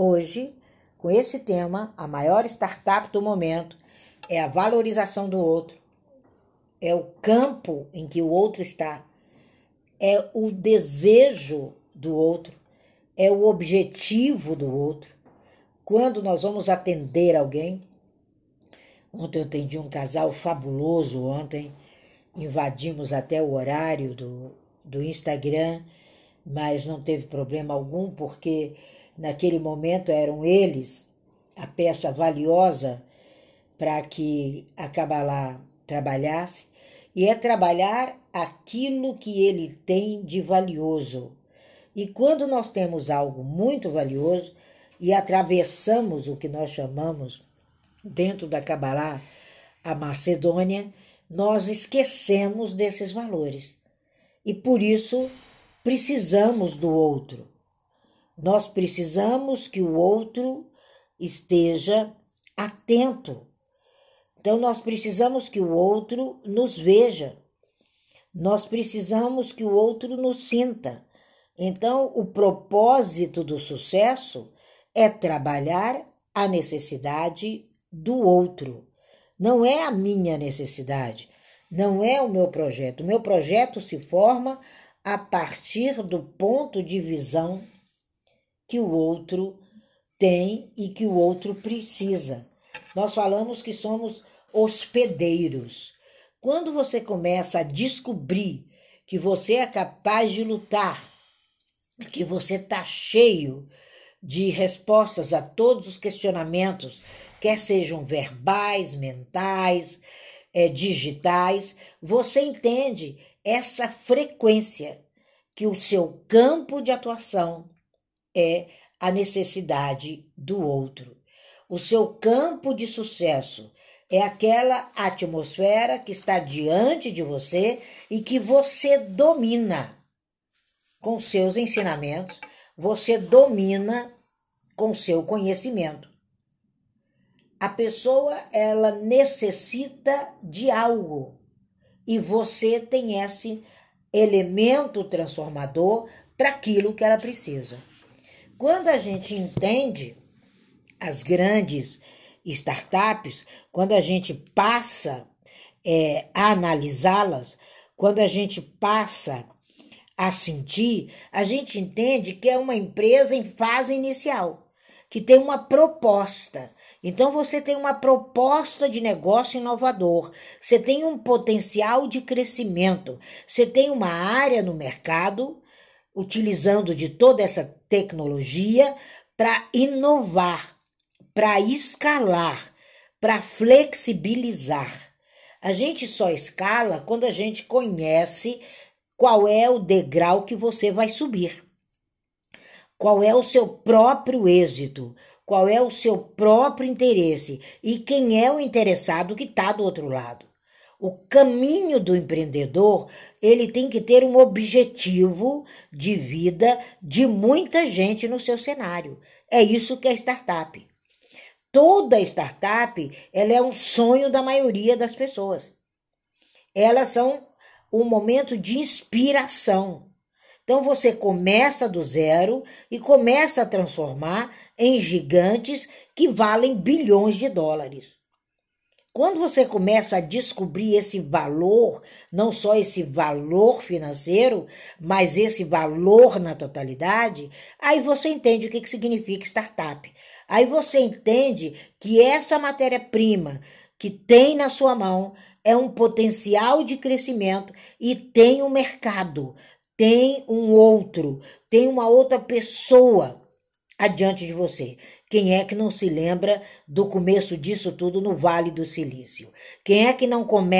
hoje com esse tema, a maior startup do momento é a valorização do outro, é o campo em que o outro está, é o desejo do outro, é o objetivo do outro. Quando nós vamos atender alguém, ontem eu atendi um casal fabuloso, ontem invadimos até o horário do, do Instagram, mas não teve problema algum, porque naquele momento eram eles a peça valiosa para que a Kabbalah trabalhasse, e é trabalhar aquilo que ele tem de valioso. E quando nós temos algo muito valioso e atravessamos o que nós chamamos dentro da Kabbalah a Macedônia, nós esquecemos desses valores. E por isso precisamos do outro. Nós precisamos que o outro esteja atento. Então, nós precisamos que o outro nos veja. Nós precisamos que o outro nos sinta. Então, o propósito do sucesso é trabalhar a necessidade do outro. Não é a minha necessidade, não é o meu projeto. O meu projeto se forma a partir do ponto de visão que o outro tem e que o outro precisa. Nós falamos que somos hospedeiros. Quando você começa a descobrir que você é capaz de lutar, que você está cheio de respostas a todos os questionamentos, quer sejam verbais, mentais, é, digitais, você entende essa frequência que o seu campo de atuação é a necessidade do outro. O seu campo de sucesso é aquela atmosfera que está diante de você e que você domina com seus ensinamentos, você domina com seu conhecimento. A pessoa ela necessita de algo e você tem esse elemento transformador para aquilo que ela precisa. Quando a gente entende as grandes startups, quando a gente passa é, a analisá-las, quando a gente passa a sentir, a gente entende que é uma empresa em fase inicial, que tem uma proposta. Então você tem uma proposta de negócio inovador, você tem um potencial de crescimento, você tem uma área no mercado utilizando de toda essa tecnologia para inovar, para escalar, para flexibilizar. A gente só escala quando a gente conhece qual é o degrau que você vai subir. Qual é o seu próprio êxito, qual é o seu próprio interesse e quem é o interessado que está do outro lado. O caminho do empreendedor, ele tem que ter um objetivo de vida de muita gente no seu cenário. É isso que é startup. Toda startup, ela é um sonho da maioria das pessoas. Elas são um momento de inspiração. Então você começa do zero e começa a transformar em gigantes que valem bilhões de dólares. Quando você começa a descobrir esse valor, não só esse valor financeiro, mas esse valor na totalidade, aí você entende o que, que significa startup. Aí você entende que essa matéria-prima que tem na sua mão é um potencial de crescimento e tem um mercado, tem um outro, tem uma outra pessoa adiante de você. Quem é que não se lembra do começo disso tudo no Vale do Silício? Quem é que não come,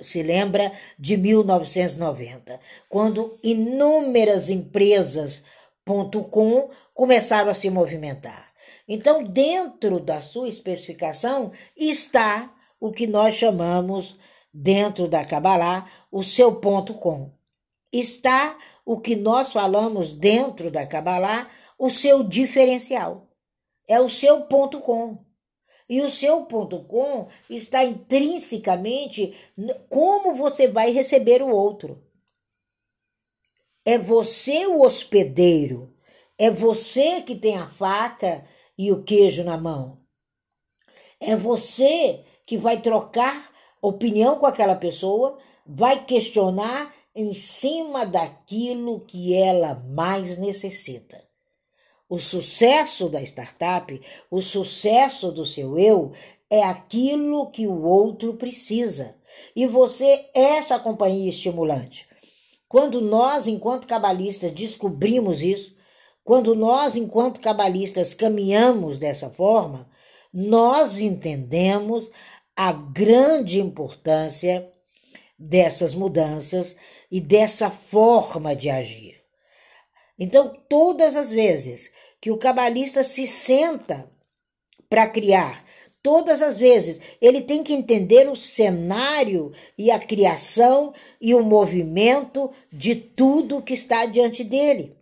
se lembra de 1990, quando inúmeras empresas .com começaram a se movimentar? Então, dentro da sua especificação está o que nós chamamos dentro da Kabbalah o seu ponto com. Está o que nós falamos dentro da Kabbalah o seu diferencial é o seu ponto com. E o seu ponto com está intrinsecamente como você vai receber o outro. É você o hospedeiro, é você que tem a faca e o queijo na mão. É você que vai trocar opinião com aquela pessoa, vai questionar em cima daquilo que ela mais necessita. O sucesso da startup, o sucesso do seu eu, é aquilo que o outro precisa. E você é essa companhia estimulante. Quando nós, enquanto cabalistas, descobrimos isso, quando nós, enquanto cabalistas, caminhamos dessa forma, nós entendemos a grande importância dessas mudanças e dessa forma de agir. Então, todas as vezes que o cabalista se senta para criar, todas as vezes ele tem que entender o cenário e a criação e o movimento de tudo que está diante dele.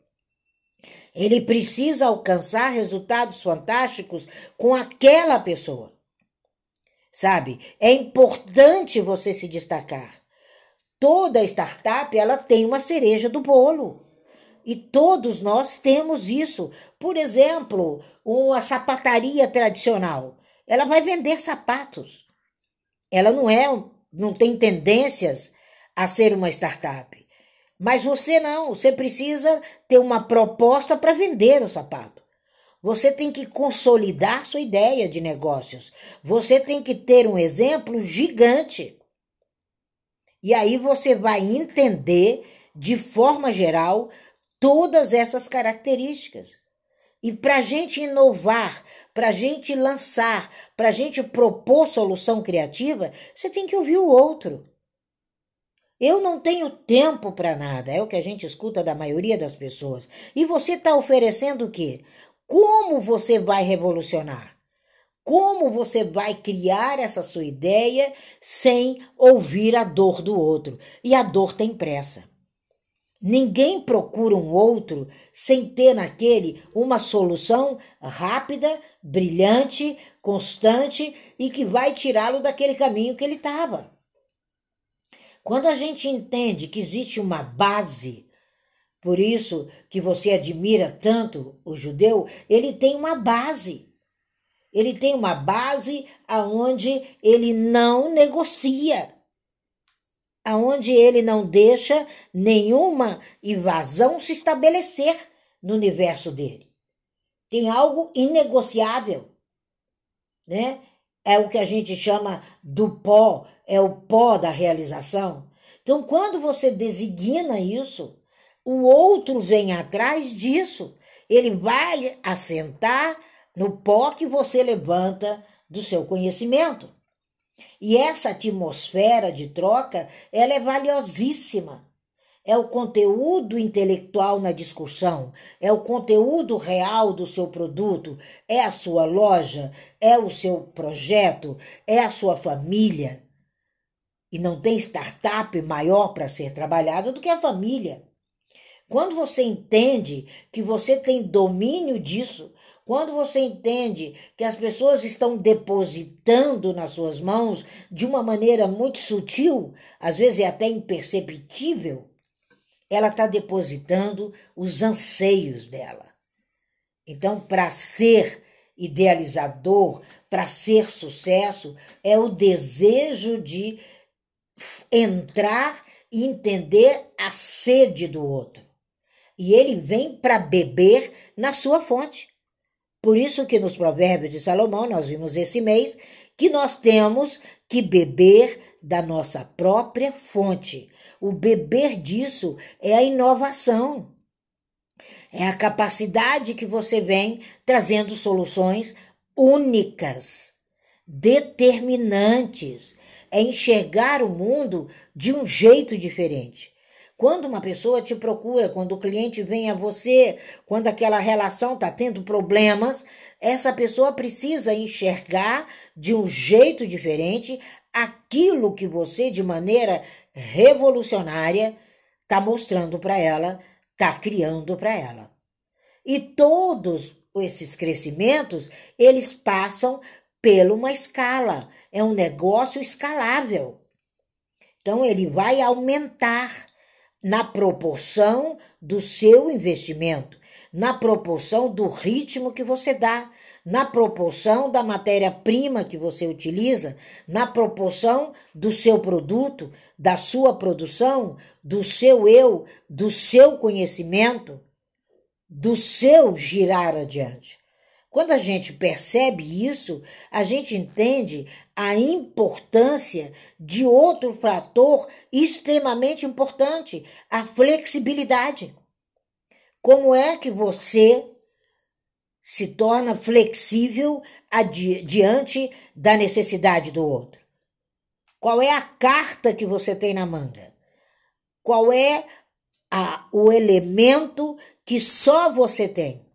Ele precisa alcançar resultados fantásticos com aquela pessoa. Sabe? É importante você se destacar. Toda startup ela tem uma cereja do bolo. E todos nós temos isso. Por exemplo, uma sapataria tradicional, ela vai vender sapatos. Ela não é, não tem tendências a ser uma startup. Mas você não, você precisa ter uma proposta para vender o sapato. Você tem que consolidar sua ideia de negócios. Você tem que ter um exemplo gigante. E aí você vai entender, de forma geral, todas essas características. E para a gente inovar, para a gente lançar, para a gente propor solução criativa, você tem que ouvir o outro. Eu não tenho tempo para nada, é o que a gente escuta da maioria das pessoas. E você está oferecendo o quê? Como você vai revolucionar? Como você vai criar essa sua ideia sem ouvir a dor do outro? E a dor tem pressa. Ninguém procura um outro sem ter naquele uma solução rápida, brilhante, constante e que vai tirá-lo daquele caminho que ele estava. Quando a gente entende que existe uma base, por isso que você admira tanto o judeu, ele tem uma base. Ele tem uma base aonde ele não negocia, aonde ele não deixa nenhuma invasão se estabelecer no universo dele. Tem algo inegociável, né? É o que a gente chama do pó, é o pó da realização. Então, quando você designa isso, o outro vem atrás disso. Ele vai assentar no pó que você levanta do seu conhecimento. E essa atmosfera de troca, ela é valiosíssima. É o conteúdo intelectual na discussão, é o conteúdo real do seu produto, é a sua loja, é o seu projeto, é a sua família. E não tem startup maior para ser trabalhada do que a família. Quando você entende que você tem domínio disso, quando você entende que as pessoas estão depositando nas suas mãos de uma maneira muito sutil, às vezes é até imperceptível, ela está depositando os anseios dela. Então, para ser idealizador, para ser sucesso, é o desejo de entrar e entender a sede do outro. E ele vem para beber na sua fonte. Por isso que nos Provérbios de Salomão, nós vimos esse mês, que nós temos que beber da nossa própria fonte. O beber disso é a inovação. É a capacidade que você vem trazendo soluções únicas, determinantes, é enxergar o mundo de um jeito diferente. Quando uma pessoa te procura, quando o cliente vem a você, quando aquela relação está tendo problemas, essa pessoa precisa enxergar de um jeito diferente aquilo que você, de maneira revolucionária, está mostrando para ela, está criando para ela. E todos esses crescimentos, eles passam pela uma escala. É um negócio escalável. Então, ele vai aumentar na proporção do seu investimento, na proporção do ritmo que você dá, na proporção da matéria-prima que você utiliza, na proporção do seu produto, da sua produção, do seu eu, do seu conhecimento, do seu girar adiante. Quando a gente percebe isso, a gente entende a importância de outro fator extremamente importante, a flexibilidade. Como é que você se torna flexível adi diante da necessidade do outro? Qual é a carta que você tem na manga? Qual é a, o elemento que só você tem?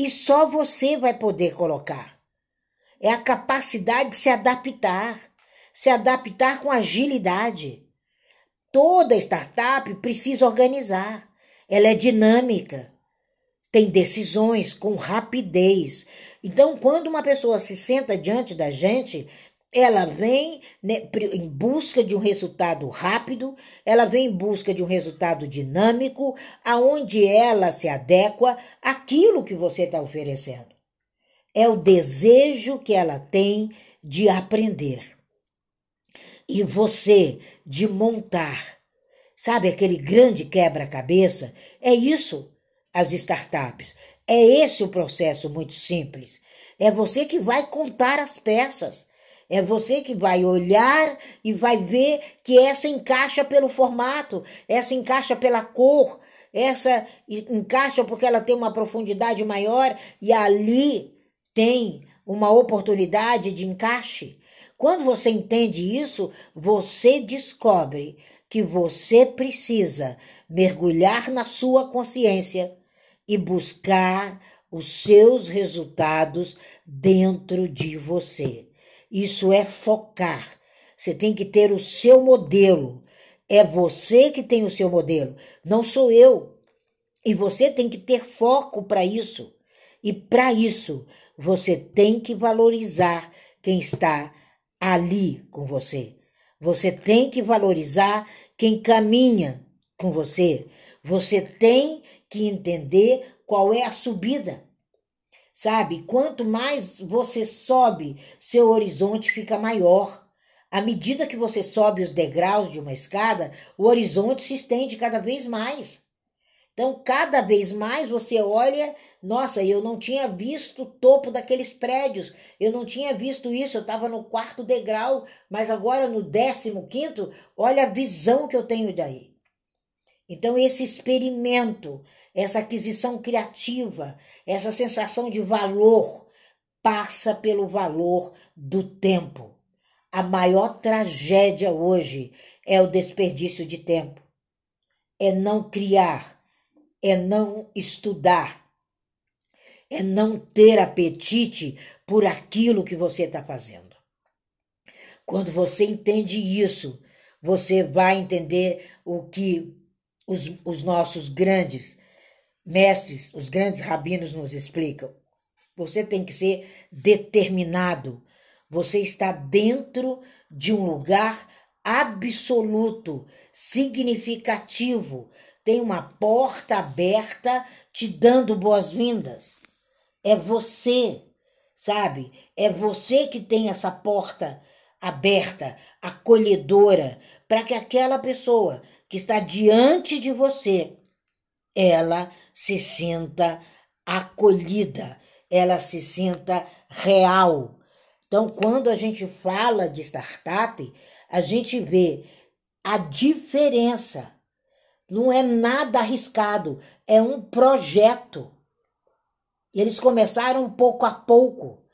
E só você vai poder colocar é a capacidade de se adaptar, se adaptar com agilidade. Toda startup precisa organizar, ela é dinâmica, tem decisões com rapidez. Então, quando uma pessoa se senta diante da gente, ela vem né, em busca de um resultado rápido, ela vem em busca de um resultado dinâmico, aonde ela se adequa àquilo que você está oferecendo é o desejo que ela tem de aprender. E você de montar, sabe aquele grande quebra-cabeça? É isso as startups. É esse o processo muito simples. É você que vai contar as peças. É você que vai olhar e vai ver que essa encaixa pelo formato, essa encaixa pela cor, essa encaixa porque ela tem uma profundidade maior e ali tem uma oportunidade de encaixe. Quando você entende isso, você descobre que você precisa mergulhar na sua consciência e buscar os seus resultados dentro de você. Isso é focar. Você tem que ter o seu modelo. É você que tem o seu modelo, não sou eu. E você tem que ter foco para isso. E para isso, você tem que valorizar quem está ali com você. Você tem que valorizar quem caminha com você. Você tem que entender qual é a subida. Sabe? Quanto mais você sobe, seu horizonte fica maior. À medida que você sobe os degraus de uma escada, o horizonte se estende cada vez mais. Então, cada vez mais você olha nossa, eu não tinha visto o topo daqueles prédios, eu não tinha visto isso, eu estava no quarto degrau, mas agora no décimo quinto, olha a visão que eu tenho daí. Então, esse experimento, essa aquisição criativa, essa sensação de valor, passa pelo valor do tempo. A maior tragédia hoje é o desperdício de tempo. É não criar, é não estudar, é não ter apetite por aquilo que você está fazendo. Quando você entende isso, você vai entender o que os, os nossos grandes mestres, os grandes rabinos nos explicam. Você tem que ser determinado. Você está dentro de um lugar absoluto, significativo. Tem uma porta aberta te dando boas-vindas. É você, sabe? É você que tem essa porta aberta, acolhedora, para que aquela pessoa que está diante de você, ela se sinta acolhida, ela se sinta real. Então, quando a gente fala de startup, a gente vê a diferença. Não é nada arriscado, é um projeto. Eles começaram pouco a pouco,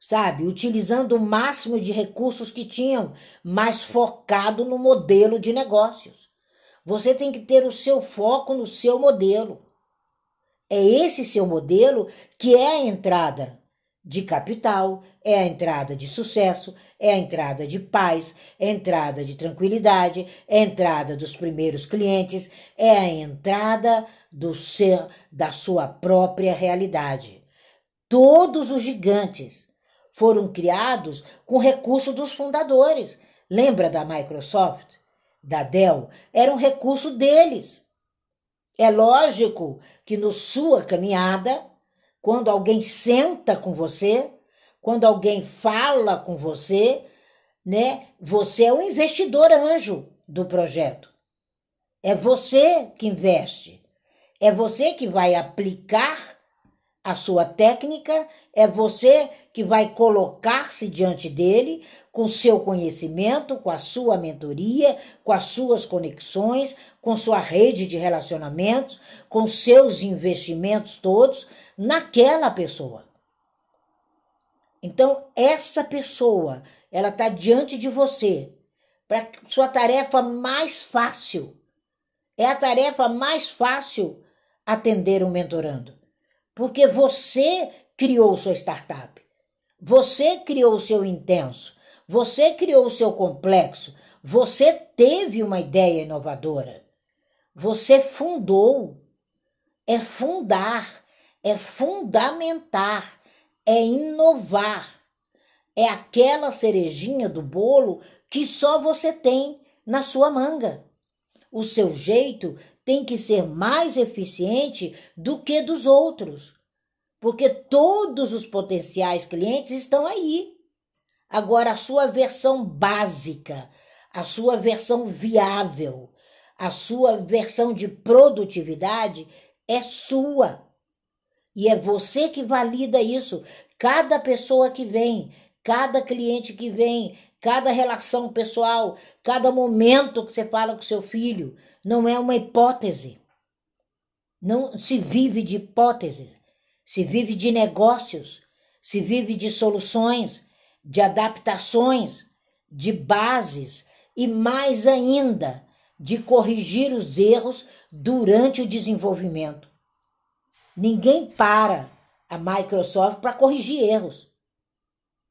sabe? Utilizando o máximo de recursos que tinham, mas focado no modelo de negócios. Você tem que ter o seu foco no seu modelo. É esse seu modelo que é a entrada de capital, é a entrada de sucesso, é a entrada de paz, é a entrada de tranquilidade, é a entrada dos primeiros clientes, é a entrada do ser da sua própria realidade. Todos os gigantes foram criados com recurso dos fundadores. Lembra da Microsoft, da Dell? Era um recurso deles. É lógico que no sua caminhada, quando alguém senta com você, quando alguém fala com você, né? Você é o investidor anjo do projeto. É você que investe. É você que vai aplicar a sua técnica, é você que vai colocar-se diante dele com seu conhecimento, com a sua mentoria, com as suas conexões, com sua rede de relacionamentos, com seus investimentos todos naquela pessoa. Então, essa pessoa, ela está diante de você para sua tarefa mais fácil. É a tarefa mais fácil atender um mentorando. Porque você criou sua startup. Você criou o seu intenso. Você criou o seu complexo. Você teve uma ideia inovadora. Você fundou. É fundar, é fundamentar, é inovar. É aquela cerejinha do bolo que só você tem na sua manga. O seu jeito tem que ser mais eficiente do que dos outros, porque todos os potenciais clientes estão aí. Agora, a sua versão básica, a sua versão viável, a sua versão de produtividade é sua. E é você que valida isso. Cada pessoa que vem, cada cliente que vem, cada relação pessoal, cada momento que você fala com seu filho, não é uma hipótese. Não se vive de hipóteses, se vive de negócios, se vive de soluções, de adaptações, de bases e mais ainda de corrigir os erros durante o desenvolvimento. Ninguém para a Microsoft para corrigir erros.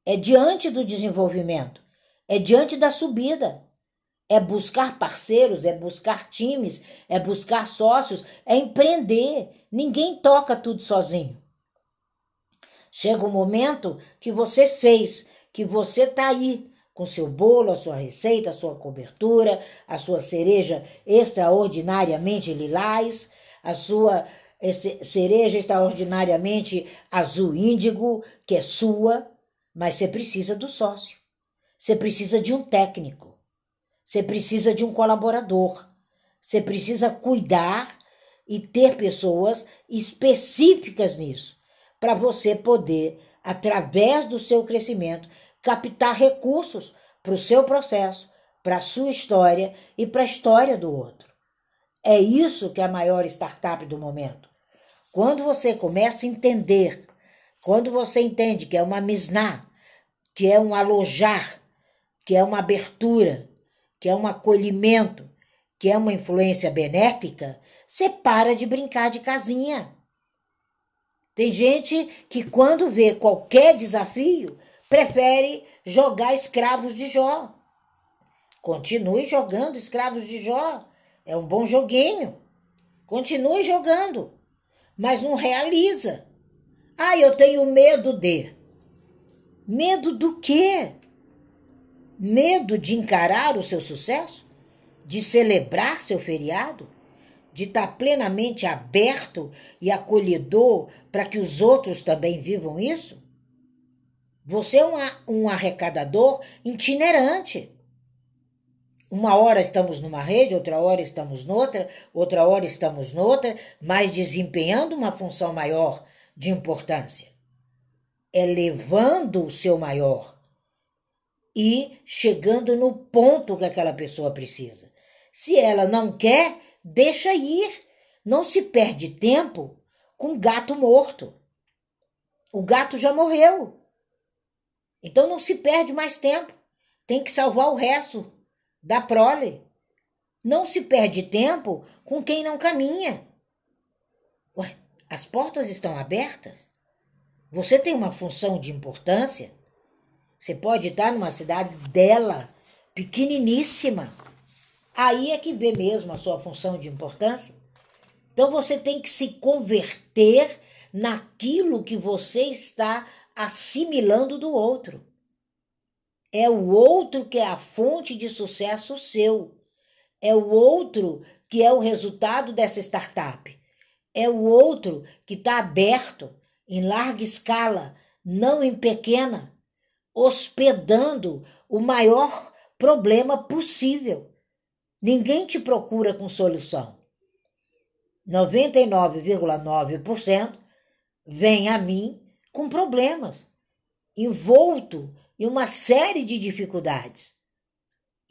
É diante do desenvolvimento, é diante da subida. É buscar parceiros, é buscar times, é buscar sócios, é empreender. Ninguém toca tudo sozinho. Chega um momento que você fez, que você está aí com seu bolo, a sua receita, a sua cobertura, a sua cereja extraordinariamente lilás, a sua cereja extraordinariamente azul índigo, que é sua, mas você precisa do sócio. Você precisa de um técnico. Você precisa de um colaborador. Você precisa cuidar e ter pessoas específicas nisso, para você poder, através do seu crescimento, captar recursos para o seu processo, para a sua história e para a história do outro. É isso que é a maior startup do momento. Quando você começa a entender, quando você entende que é uma misná, que é um alojar, que é uma abertura, que é um acolhimento, que é uma influência benéfica, você para de brincar de casinha. Tem gente que, quando vê qualquer desafio, prefere jogar escravos de Jó. Continue jogando escravos de Jó. É um bom joguinho. Continue jogando. Mas não realiza. Ah, eu tenho medo de. Medo do quê? Medo de encarar o seu sucesso? De celebrar seu feriado? De estar plenamente aberto e acolhedor para que os outros também vivam isso? Você é um, um arrecadador itinerante. Uma hora estamos numa rede, outra hora estamos noutra, outra hora estamos noutra, mas desempenhando uma função maior de importância. Elevando o seu maior e chegando no ponto que aquela pessoa precisa. Se ela não quer, deixa ir. Não se perde tempo com gato morto. O gato já morreu. Então não se perde mais tempo. Tem que salvar o resto da prole. Não se perde tempo com quem não caminha. Ué, as portas estão abertas? Você tem uma função de importância? Você pode estar numa cidade dela, pequeniníssima. Aí é que vê mesmo a sua função de importância. Então você tem que se converter naquilo que você está assimilando do outro. É o outro que é a fonte de sucesso seu. É o outro que é o resultado dessa startup. É o outro que está aberto em larga escala, não em pequena, hospedando o maior problema possível. Ninguém te procura com solução. 99,9% vem a mim com problemas, envolto em uma série de dificuldades.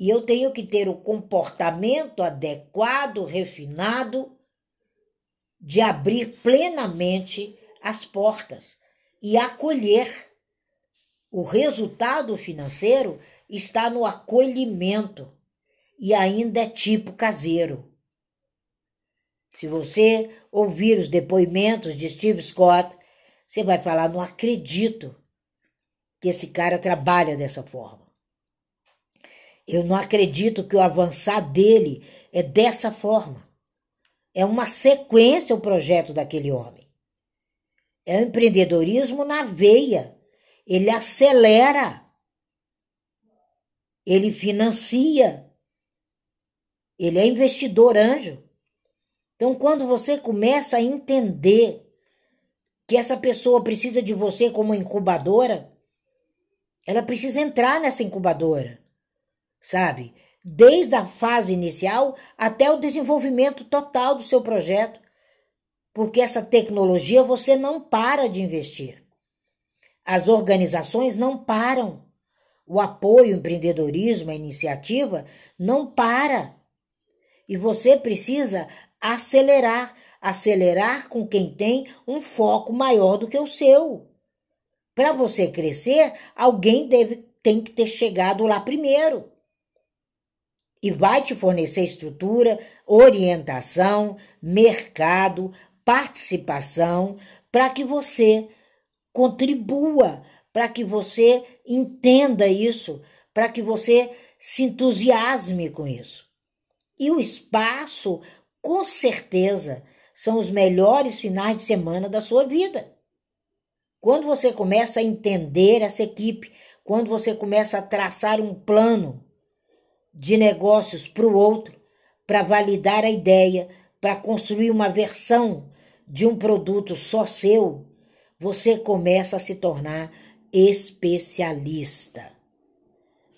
E eu tenho que ter o comportamento adequado, refinado, de abrir plenamente as portas e acolher. O resultado financeiro está no acolhimento e ainda é tipo caseiro. Se você ouvir os depoimentos de Steve Scott, você vai falar: não acredito que esse cara trabalha dessa forma. Eu não acredito que o avançar dele é dessa forma. É uma sequência o projeto daquele homem. É o empreendedorismo na veia. Ele acelera. Ele financia. Ele é investidor anjo. Então, quando você começa a entender que essa pessoa precisa de você como incubadora, ela precisa entrar nessa incubadora, sabe? Desde a fase inicial até o desenvolvimento total do seu projeto, porque essa tecnologia você não para de investir. As organizações não param. O apoio ao empreendedorismo, a iniciativa, não para. E você precisa acelerar, acelerar com quem tem um foco maior do que o seu. Para você crescer, alguém deve tem que ter chegado lá primeiro. E vai te fornecer estrutura, orientação, mercado, participação, para que você contribua, para que você entenda isso, para que você se entusiasme com isso. E o espaço com certeza são os melhores finais de semana da sua vida. Quando você começa a entender essa equipe, quando você começa a traçar um plano de negócios para o outro, para validar a ideia, para construir uma versão de um produto só seu, você começa a se tornar especialista.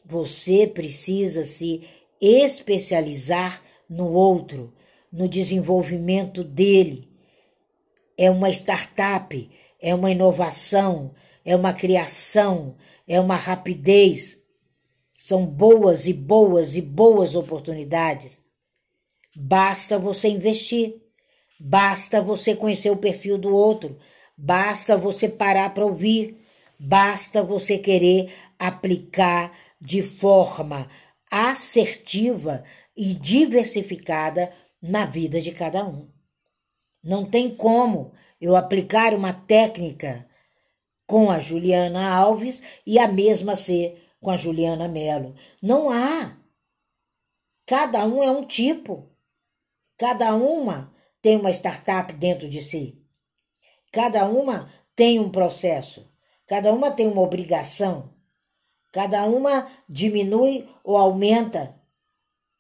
Você precisa se especializar no outro no desenvolvimento dele. É uma startup, é uma inovação, é uma criação, é uma rapidez. São boas e boas e boas oportunidades. Basta você investir, basta você conhecer o perfil do outro, basta você parar para ouvir, basta você querer aplicar de forma assertiva e diversificada na vida de cada um. Não tem como eu aplicar uma técnica com a Juliana Alves e a mesma ser com a Juliana Melo. Não há. Cada um é um tipo. Cada uma tem uma startup dentro de si. Cada uma tem um processo. Cada uma tem uma obrigação. Cada uma diminui ou aumenta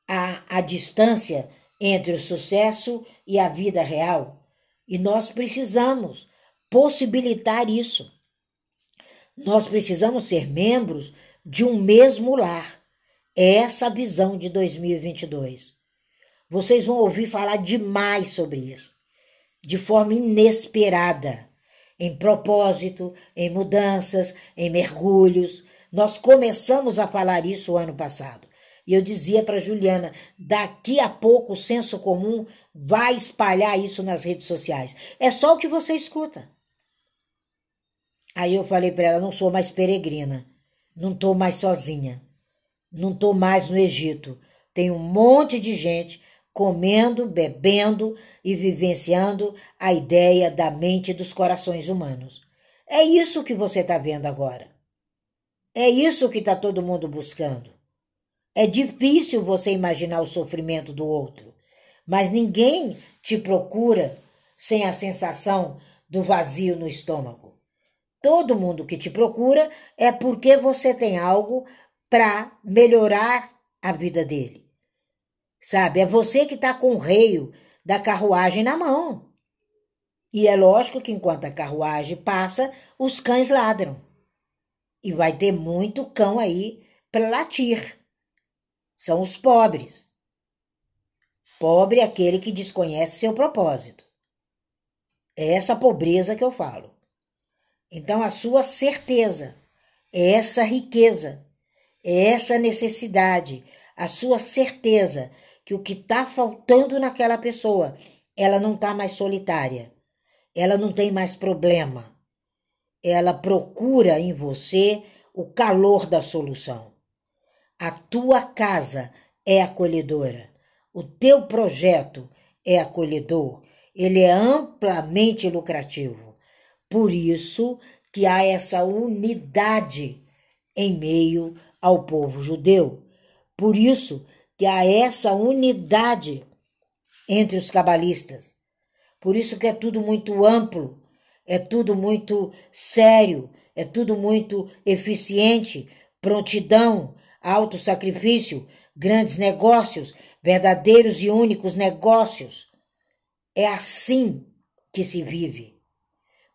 a, a distância entre o sucesso e a vida real. E nós precisamos possibilitar isso. Nós precisamos ser membros de um mesmo lar. É essa a visão de 2022. Vocês vão ouvir falar demais sobre isso, de forma inesperada, em propósito, em mudanças, em mergulhos. Nós começamos a falar isso ano passado. E eu dizia para Juliana: daqui a pouco o senso comum vai espalhar isso nas redes sociais. É só o que você escuta. Aí eu falei para ela: não sou mais peregrina, não estou mais sozinha, não estou mais no Egito. Tem um monte de gente comendo, bebendo e vivenciando a ideia da mente e dos corações humanos. É isso que você está vendo agora. É isso que está todo mundo buscando. É difícil você imaginar o sofrimento do outro, mas ninguém te procura sem a sensação do vazio no estômago. Todo mundo que te procura é porque você tem algo para melhorar a vida dele. Sabe? É você que está com o reio da carruagem na mão. E é lógico que enquanto a carruagem passa, os cães ladram. E vai ter muito cão aí para latir. São os pobres. Pobre é aquele que desconhece seu propósito. É essa pobreza que eu falo. Então, a sua certeza, é essa riqueza, é essa necessidade, a sua certeza que o que está faltando naquela pessoa, ela não está mais solitária, ela não tem mais problema, ela procura em você o calor da solução. A tua casa é acolhedora, o teu projeto é acolhedor, ele é amplamente lucrativo. Por isso que há essa unidade em meio ao povo judeu. Por isso que há essa unidade entre os cabalistas. Por isso que é tudo muito amplo, é tudo muito sério, é tudo muito eficiente, prontidão, alto sacrifício, grandes negócios, verdadeiros e únicos negócios. É assim que se vive.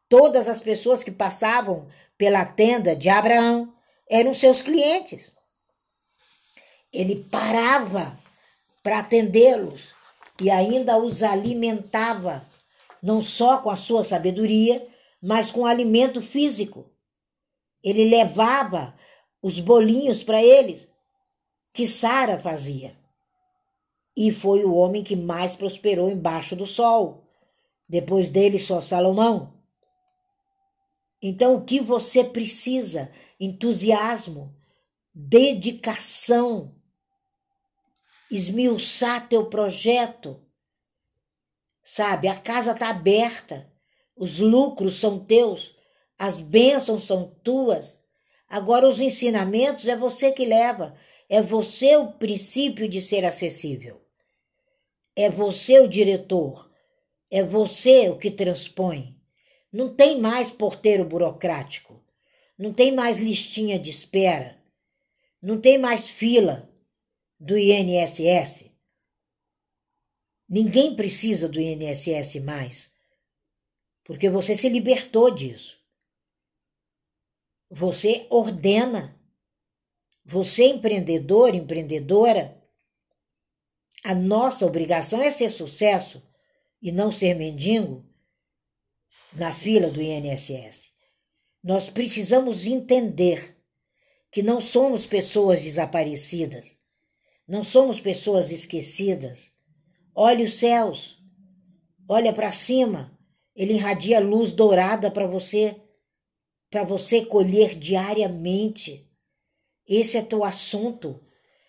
Todas as pessoas que passavam pela tenda de Abraão eram seus clientes. Ele parava para atendê-los e ainda os alimentava, não só com a sua sabedoria, mas com alimento físico. Ele levava os bolinhos para eles que Sara fazia. E foi o homem que mais prosperou embaixo do sol. Depois dele, só Salomão. Então, o que você precisa? Entusiasmo, dedicação, esmiuçar teu projeto. Sabe, a casa está aberta, os lucros são teus, as bênçãos são tuas. Agora, os ensinamentos é você que leva, é você o princípio de ser acessível, é você o diretor, é você o que transpõe. Não tem mais porteiro burocrático, não tem mais listinha de espera, não tem mais fila do INSS. Ninguém precisa do INSS mais, porque você se libertou disso. Você ordena. Você, empreendedor, empreendedora, a nossa obrigação é ser sucesso e não ser mendigo na fila do INSS. Nós precisamos entender que não somos pessoas desaparecidas. Não somos pessoas esquecidas. Olhe os céus. Olha para cima. Ele irradia luz dourada para você, para você colher diariamente. Esse é teu assunto.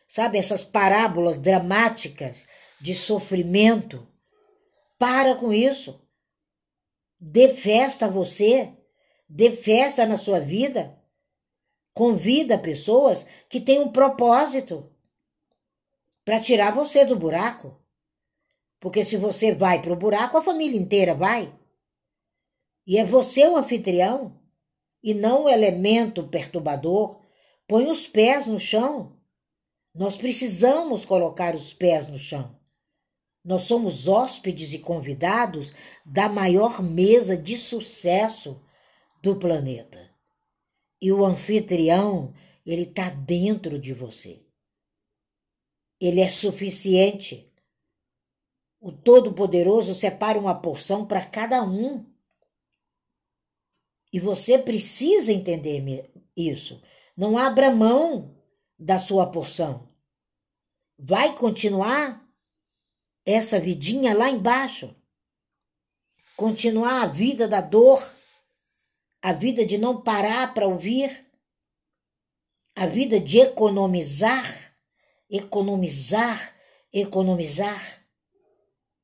Sabe essas parábolas dramáticas de sofrimento? Para com isso. Dê festa a você. Dê festa na sua vida. Convida pessoas que têm um propósito para tirar você do buraco. Porque se você vai para o buraco, a família inteira vai. E é você o anfitrião e não o elemento perturbador. Põe os pés no chão. Nós precisamos colocar os pés no chão. Nós somos hóspedes e convidados da maior mesa de sucesso do planeta. E o anfitrião, ele está dentro de você. Ele é suficiente. O Todo-Poderoso separa uma porção para cada um. E você precisa entender isso. Não abra mão da sua porção. Vai continuar essa vidinha lá embaixo. Continuar a vida da dor, a vida de não parar para ouvir, a vida de economizar economizar, economizar,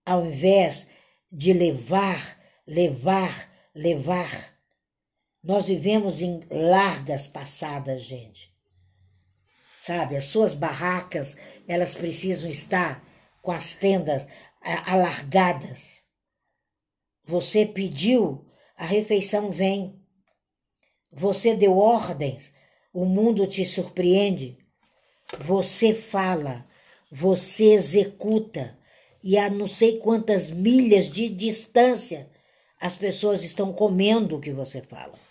ao invés de levar, levar, levar. Nós vivemos em largas passadas, gente. Sabe, as suas barracas, elas precisam estar com as tendas alargadas. Você pediu, a refeição vem. Você deu ordens, o mundo te surpreende. Você fala, você executa e a não sei quantas milhas de distância as pessoas estão comendo o que você fala.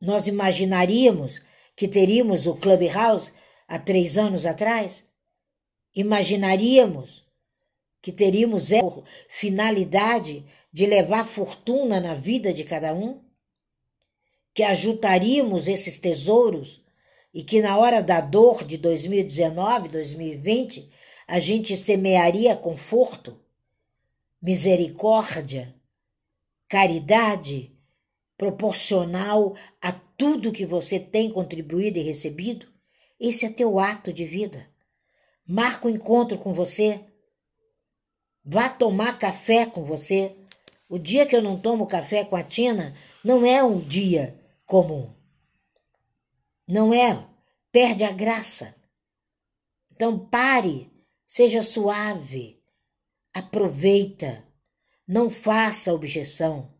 Nós imaginaríamos que teríamos o Clubhouse há três anos atrás? Imaginaríamos que teríamos a finalidade de levar fortuna na vida de cada um? Que ajutaríamos esses tesouros e que na hora da dor de 2019, 2020, a gente semearia conforto, misericórdia, caridade proporcional a tudo que você tem contribuído e recebido? Esse é teu ato de vida. Marca o um encontro com você. Vá tomar café com você. O dia que eu não tomo café com a Tina não é um dia comum. Não é. Perde a graça. Então pare, seja suave, aproveita, não faça objeção,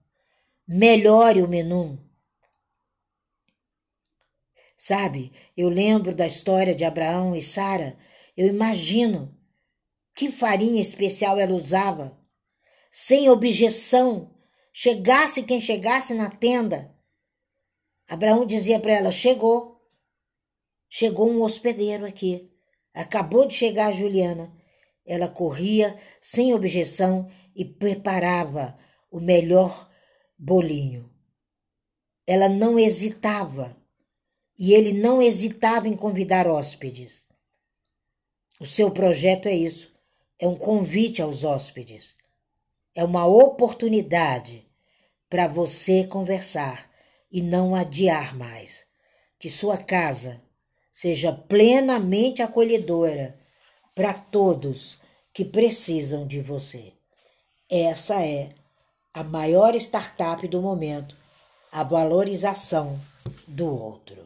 melhore o menu. Sabe, eu lembro da história de Abraão e Sara, eu imagino que farinha especial ela usava, sem objeção, chegasse quem chegasse na tenda. Abraão dizia para ela: Chegou, chegou um hospedeiro aqui, acabou de chegar a Juliana. Ela corria sem objeção e preparava o melhor bolinho. Ela não hesitava e ele não hesitava em convidar hóspedes. O seu projeto é isso, é um convite aos hóspedes. É uma oportunidade para você conversar e não adiar mais. Que sua casa seja plenamente acolhedora para todos que precisam de você. Essa é a maior startup do momento, a valorização do outro.